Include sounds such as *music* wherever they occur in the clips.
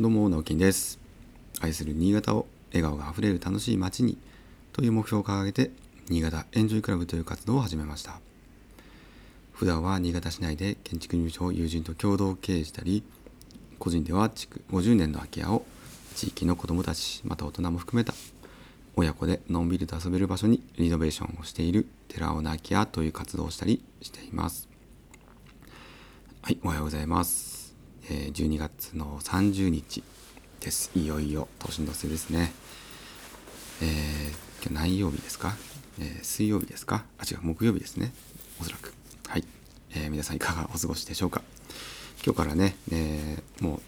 どうも直樹です。愛する新潟を笑顔があふれる楽しい街にという目標を掲げて新潟エンジョイクラブという活動を始めました。普段は新潟市内で建築入所を友人と共同経営したり個人では築50年の空き家を地域の子どもたちまた大人も含めた親子でのんびりと遊べる場所にリノベーションをしている寺尾の空き家という活動をしたりしています。はいおはようございます。えー、12月の30日です。いよいよ年の瀬ですね。えー、今日何曜日ですか、えー、水曜日ですか？あ、違う、木曜日ですね。おそらく。はい。えー、皆さんいかがお過ごしでしょうか？今日からね、えー、も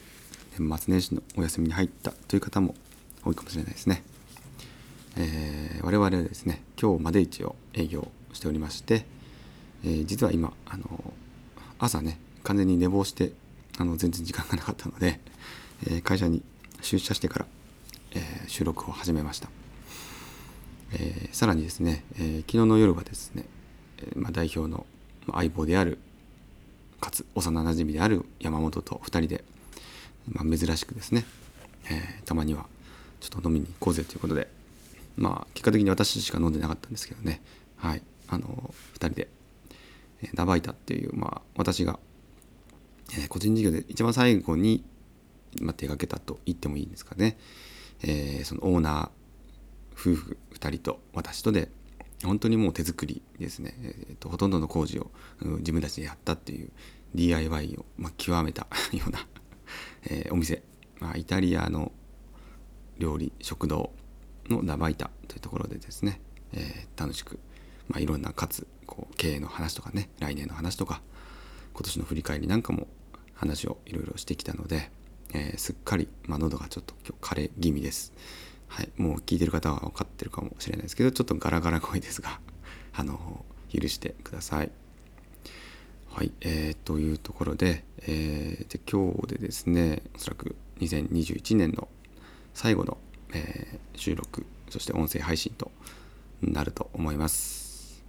う年末年始のお休みに入ったという方も多いかもしれないですね。えー、我々はですね、今日まで一応営業しておりまして、えー、実は今、あの朝ね、完全に寝坊してあの全然時間がなかったので、え、会社に出社してから、え、収録を始めました、え、さらにですね、え昨日の夜はですね、えま、代表の相棒であるかつ幼なじみである山本と2人で、まあ、珍しくですね、えたまにはちょっと飲みに行こうぜということでまあ結果的に私しか飲んでなかったんですけどね。はい。あの2人でナバイタっていう、まあ、私がえー、個人事業で一番最後に、ま、手がけたと言ってもいいんですかね、えー、そのオーナー夫婦2人と私とで本当にもう手作りですね、えーと、ほとんどの工事を、うん、自分たちでやったっていう DIY を、ま、極めた *laughs* ようなえー、お店、まあ、イタリアの料理食堂のラバイタというところでですね、えー、楽しく、まあ、いろんなかつこう経営の話とかね来年の話とか今年の振り返りなんかも話をいろいろしてきたので、えー、すっかり、まあ、喉がちょっと今日枯れ気味です。はい、もう聞いてる方は分かってるかもしれないですけどちょっとガラガラ声ですが *laughs* あの許してください。はい、えー、というところで,、えー、で今日でですねおそらく2021年の最後の、えー、収録そして音声配信となると思います。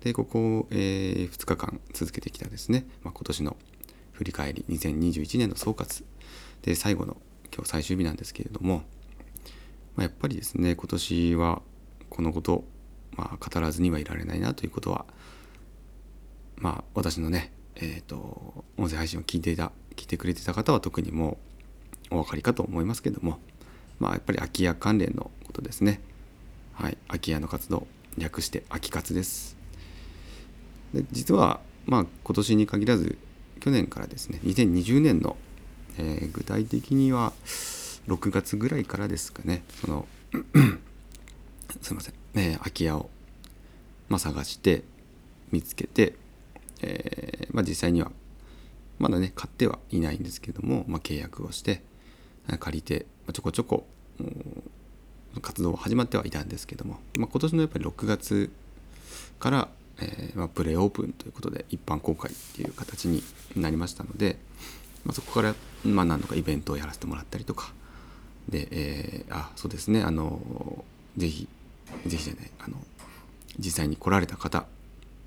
でここ、えー、2日間続けてきたですね、まあ、今年の振り返り2021年の総括。で最後の今日最終日なんですけれども、まあ、やっぱりですね今年はこのこと、まあ、語らずにはいられないなということはまあ私のねえっ、ー、と音声配信を聞いていた聞いてくれてた方は特にもうお分かりかと思いますけどもまあやっぱり空き家関連のことですね。はい空き家の活動略して空き活です。で実はまあ今年に限らず去年からですね2020年の、えー、具体的には6月ぐらいからですかねその *clears throat* すいません、えー、空き家を、まあ、探して見つけて、えーまあ、実際にはまだね買ってはいないんですけども、まあ、契約をして借りてちょこちょこ活動始まってはいたんですけども、ま、今年のやっぱり6月からえー、まあ、プレイオープンということで一般公開っていう形になりましたので、まあ、そこから、まあ、何度かイベントをやらせてもらったりとか。で、えー、あそうですね。あのぜひぜひじゃないあの実際に来られた方、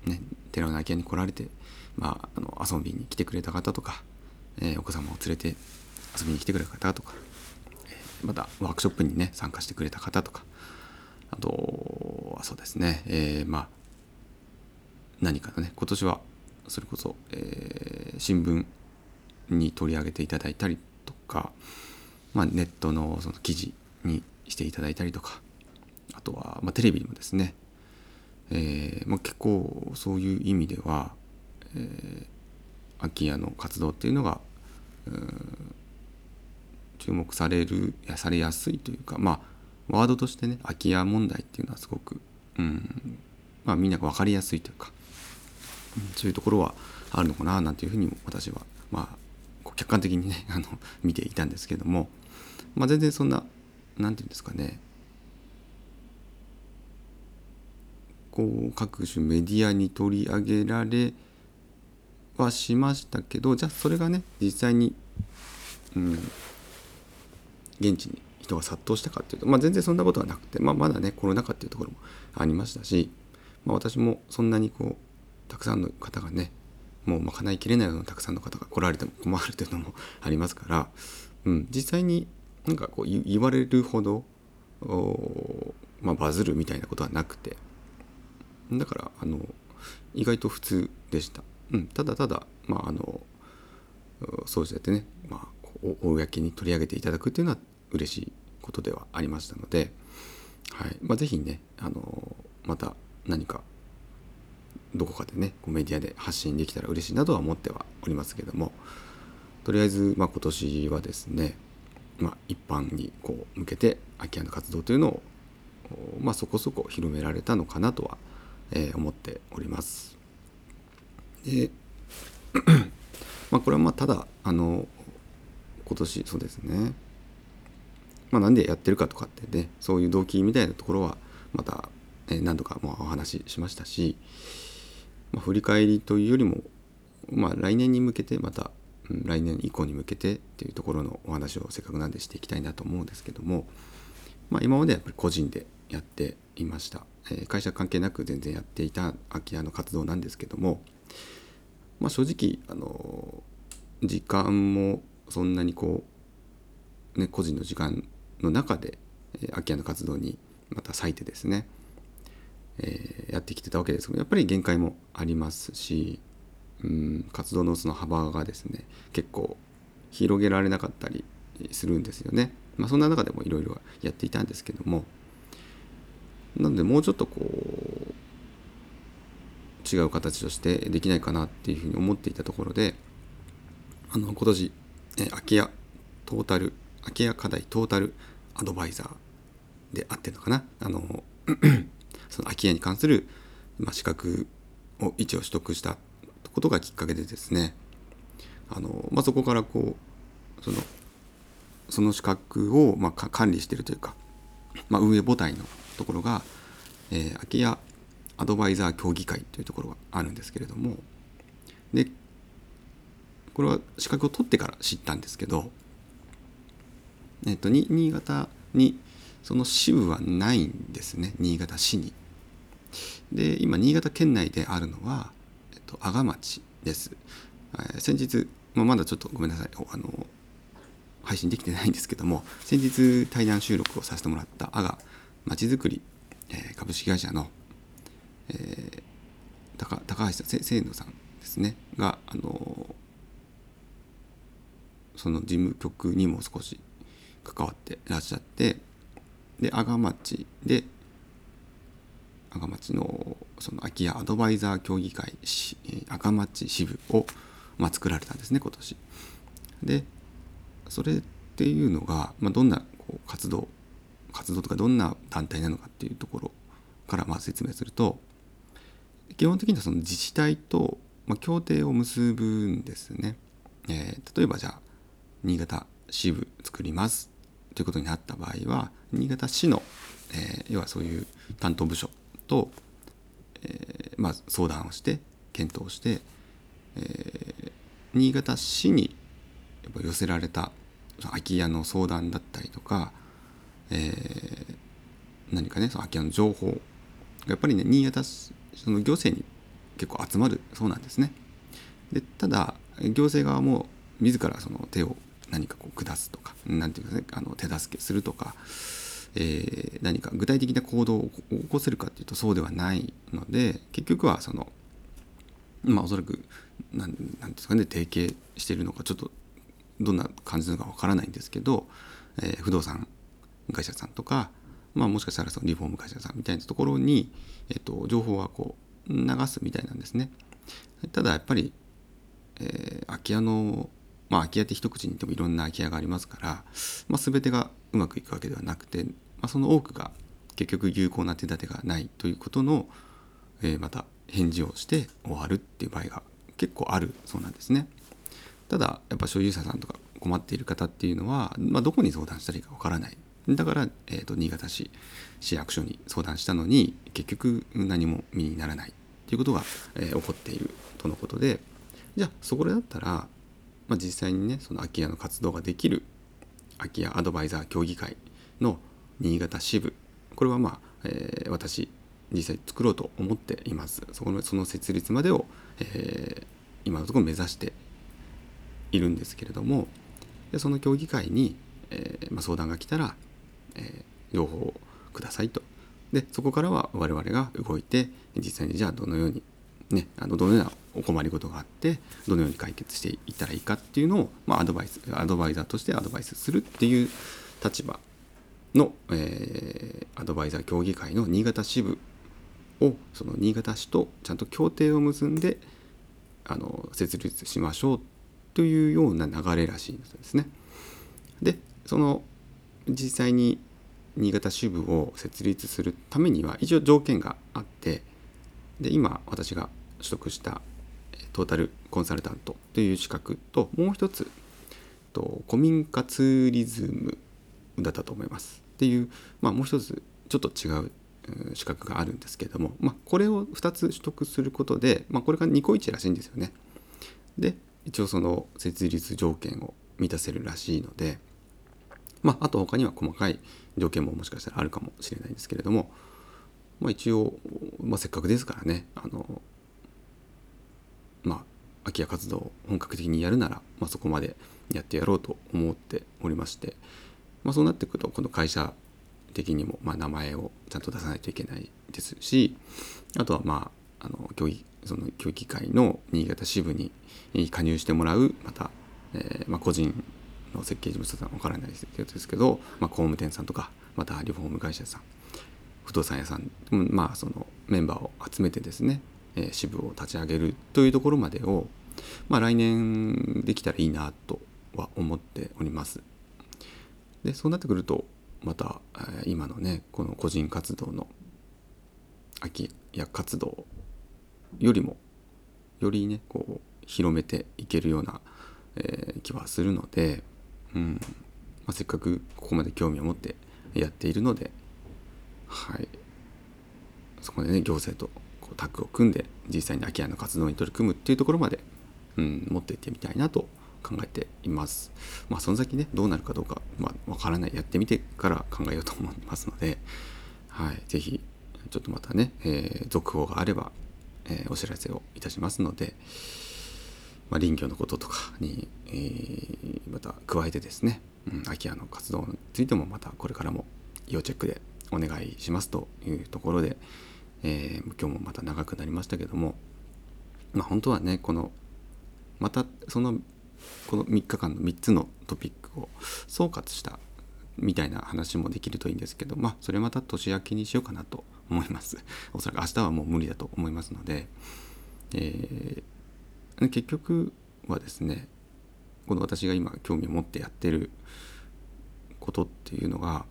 ね、寺の空き家に来られて、まあ、あの遊びに来てくれた方とか、えー、お子様を連れて遊びに来てくれた方とか、えー、またワークショップにね参加してくれた方とか。あとはそうですね、えー、まあ何かね今年はそれこそ、えー、新聞に取り上げていただいたりとか、まあ、ネットのその記事にしていただいたりとかあとは、まあ、テレビにもですね、えーまあ、結構そういう意味では、えー、空き家の活動っていうのがう注目されるやされやすいというかまあワードとしてね空き家問題っていうのはすごく、うんまあ、みんなが分かりやすいというかそういうところはあるのかななんていうふうに私はまあ客観的にね *laughs* あの見ていたんですけども、まあ、全然そんな何て言うんですかねこう各種メディアに取り上げられはしましたけどじゃあそれがね実際に、うん、現地に人が殺到したかっていうと、まあ、全然そんなことはなくて、まあ、まだねコロナ禍っていうところもありましたし、まあ、私もそんなにこうたくさんの方がねもう賄いきれないようなたくさんの方が来られても困るというのもありますからうん、実際になんかこう言われるほどまあ、バズるみたいなことはなくてだからあの意外と普通でした、うん、ただただまああのそうやってね、まあ、公に取り上げていただくっていうのは嬉しいことではありましたので、はいまあ、是非ねあのまた何かどこかでねメディアで発信できたら嬉しいなとは思ってはおりますけどもとりあえず、まあ、今年はですね、まあ、一般にこう向けて空き家の活動というのを、まあ、そこそこ広められたのかなとは、えー、思っております。でまあこれはまあただあの今年そうですねまあなんでやってるかとかってねそういう動機みたいなところはまた、何度かもお話ししましたし、まあ、振り返りというよりもまあ来年に向けてまた来年以降に向けてっていうところのお話をせっかくなんでしていきたいなと思うんですけども、まあ、今までやっぱり個人でやっていました、えー、会社関係なく全然やっていた空き家の活動なんですけども、まあ、正直あの時間もそんなにこう、ね、個人の時間の中で、空き家の活動にまた割いてですね、えー、やってきてたわけですけどやっぱり限界もありますしうん活動のその幅がですね結構広げられなかったりするんですよね。まあ、そんな中でもいろいろやっていたんですけどもなのでもうちょっとこう違う形としてできないかなっていうふうに思っていたところであの今年え空き家トータル空き家課題トータルアドバイザーであってるのかなあのその空き家に関する、まあ、資格を一応取得したことがきっかけでですねあの、まあ、そこからこうそのその資格を、まあ、管理しているというか、まあ、運営母体のところが、えー、空き家アドバイザー協議会というところがあるんですけれどもでこれは資格を取ってから知ったんですけど、えっと、新潟にその支部はないんですね新潟市に。で今新潟県内であるのはえっと阿賀町です。え先日、まあ、まだちょっとごめんなさいあの配信できてないんですけども先日対談収録をさせてもらった阿賀まちづくり、えー、株式会社の、えー、高高橋さん清野さんですねがあのその事務局にも少し関わってらっしゃってで阿賀町で赤町のその空き家アドバイザー協議会赤町支部を、まあ、作られたんですね今年。でそれっていうのが、まあ、どんなこう活動活動とかどんな団体なのかっていうところからまあ説明すると基本的にはその自治体と、まあ、協定を結ぶんですね。えー、例えばじゃあ新潟支部作りますということになった場合は新潟市の、えー、要はそういう担当部署と、えー、まあ、相談をして検討して、えー、新潟市にやっぱ寄せられた空き家の相談だったりとか、えー、何かねその空き家の情報がやっぱりね新潟その行政に結構集まるそうなんですね。でただ行政側も自らその手を何かこう下すとか何て言うんですかねあの手助けするとかえー、何か具体的な行動を起こせるかっていうとそうではないので結局はそのまあおそらく何なんですかね提携しているのかちょっとどんな感じなのかわからないんですけど、えー、不動産会社さんとか、まあ、もしかしたらそのリフォーム会社さんみたいなところに、えーと、情報はこう流すみたいなんですね。ただやっぱり、えー、空き家のまあ空き家って一口に言ってもいろんな空き家がありますから、まあ、全てがうまくいくわけではなくて、まあ、その多くが結局有効な手立てがないということの、えー、また返事をして終わるっていう場合が結構あるそうなんですね。ただやっぱ所有者さんとか困っている方っていうのは、まあ、どこに相談したらいいかわからないだから、えーと、新潟市市役所に相談したのに結局何も身にならないっていうことが、えー、起こっているとのことでじゃあそこでだったらまあ、実際にねその空き家の活動ができる空き家アドバイザー協議会の新潟支部。これはまあ、えー、私実際作ろうと思っています。そこのその設立までを、えー、今のところ目指しているんですけれども。でその協議会に、えー、まあ、相談が来たら、えー、情報をくださいと。でそこからは我々が動いて実際にじゃあどのようにね、あのどのようなお困りごとがあってどのように解決していったらいいかっていうのを、まあ、アドバイスアドバイザーとしてアドバイスするっていう立場の、えー、アドバイザー協議会の新潟支部をその新潟市とちゃんと協定を結んであの設立しましょうというような流れらしいんですね。でその実際に新潟支部を設立するためには一応条件があってで今私が取得したトータルコンサルタントという資格ともう一つと古民家ツーリズムだったと思いますっていう、まあ、もう一つちょっと違う資格があるんですけれども、まあ、これを2つ取得することで、まあ、これが2個1らしいんですよね。で一応その設立条件を満たせるらしいので、まあ、あと他には細かい条件ももしかしたらあるかもしれないんですけれども、まあ、一応、まあ、せっかくですからねあのまあ空き家活動を本格的にやるなら、まあ、そこまでやってやろうと思っておりまして、まあ、そうなってくるとこの会社的にもまあ名前をちゃんと出さないといけないですしあとはまああの競技その競技会の新潟支部に加入してもらうまた、えーまあ、個人の設計事務所さんわからないですけど、まあ、工務店さんとかまたリフォーム会社さん不動産屋さん、まあ、そのメンバーを集めてですね、えー、支部を立ち上げるというところまでを、まあ、来年できたらいいなとは思っております。でそうなってくるとまた、えー、今のねこの個人活動の空き家活動よりもよりねこう広めていけるような、えー、気はするので、うんまあ、せっかくここまで興味を持ってやっているのではいそこでね行政とこうタッグを組んで実際に空き家の活動に取り組むっていうところまで、うん、持っていってみたいなと考えています。まあその先ねどうなるかどうかまあ、からないやってみてから考えようと思いますので、はい、是非ちょっとまたね、えー、続報があれば、えー、お知らせをいたしますので、まあ、林業のこととかに、えー、また加えてですね、うん、空き家の活動についてもまたこれからも要チェックでお願いしますというところで、えー、今日もまた長くなりましたけども、まあ、本当はねこのまたそのこの3日間の3つのトピックを総括したみたいな話もできるといいんですけどまあそれまた年明けにしようかなと思います。*laughs* おそらく明日はもう無理だと思いますので、えー、結局はですねこの私が今興味を持ってやってることっていうのが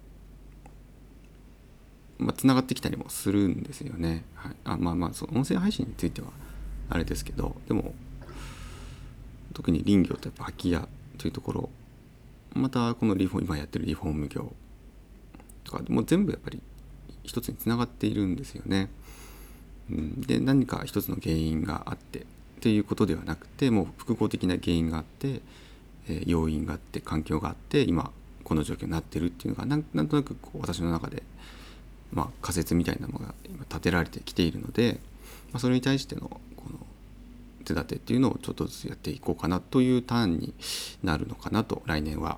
まあ、つながってきたりもするんですよね。はい、あまあまあその音声配信についてはあれですけどでも特に林業とやっぱ空き家というところまたこのリフォーム今やってるリフォーム業とかもう全部やっぱり一つにつながっているんですよね。うん、で何か一つの原因があってっていうことではなくてもう複合的な原因があって、え、要因があって環境があって今この状況になってるっていうのがなんとなくこう私の中でまあ、仮説みたいなものが今立てられてきているので、まあ、それに対してのこの手立てっていうのをちょっとずつやっていこうかなというターンになるのかなと来年は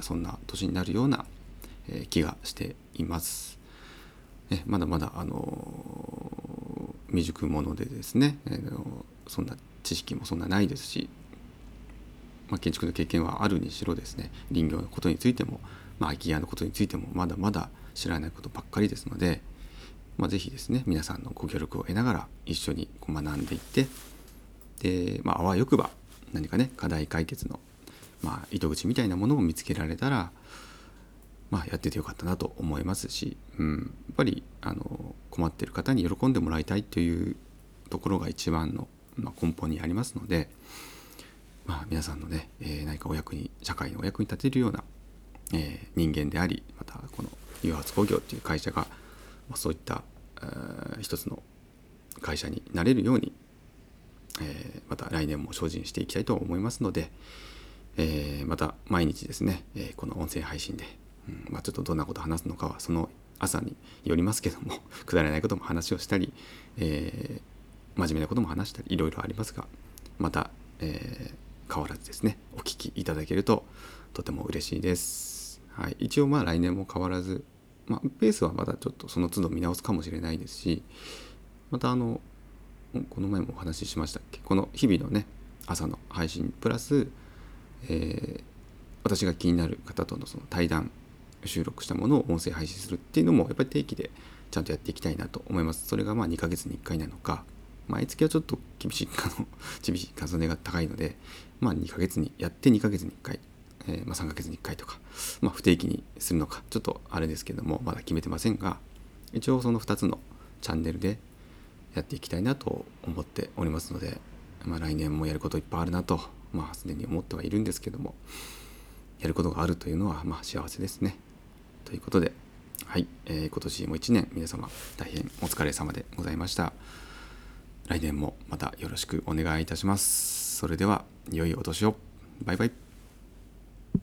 そんな年になるような気がしています。ね、まだまだあの未熟者でですね、えー、そんな知識もそんなないですし、まあ、建築の経験はあるにしろですね林業のことについても、まあ、空き家のことについてもまだまだ知らないことばっかりですので、まあ、是非ですね皆さんのご協力を得ながら一緒に学んでいってで、まあ、あわよくば何かね課題解決の、まあ、糸口みたいなものを見つけられたら、まあ、やっててよかったなと思いますし、うん、やっぱりあの困ってる方に喜んでもらいたいというところが一番の、まあ、根本にありますので、まあ、皆さんのね、えー、何かお役に社会のお役に立てるような、えー、人間でありまたこの誘発工業っていう会社が、まあ、そういった、えー、一つの会社になれるように、え、また来年も精進していきたいと思いますので、え、また毎日ですね、え、この音声配信で、うんまあ、ちょっとどんなこと話すのかはその朝によりますけども *laughs* くだらないことも話をしたり、えー、真面目なことも話したりいろいろありますがまた、えー、変わらずですねお聞きいただけるととても嬉しいです。はい、一応まあ来年も変わらず、まあ、ペースはまだちょっとその都度見直すかもしれないですしまたあのこの前もお話ししましたっけ？この日々のね朝の配信プラス、えー、私が気になる方とのその対談収録したものを音声配信するっていうのもやっぱり定期でちゃんとやっていきたいなと思います。それがまあ2ヶ月に1回なのか、毎月はちょっと厳しいかの *laughs* 厳しい重ねが高いので、まあ2ヶ月にやって2ヶ月に1回、えー、まあ3ヶ月に1回とか、まあ不定期にするのか、ちょっとあれですけども、まだ決めてませんが、一応その2つのチャンネルでやっていきたいなと思っておりますので、まあ来年もやることいっぱいあるなと、まあすでに思ってはいるんですけども、やることがあるというのはまあ幸せですね。ということで、はい、えー、今年も1年皆様大変お疲れ様でございました。来年もまたよろしくお願いいたします。それでは良いお年を。バイバイ。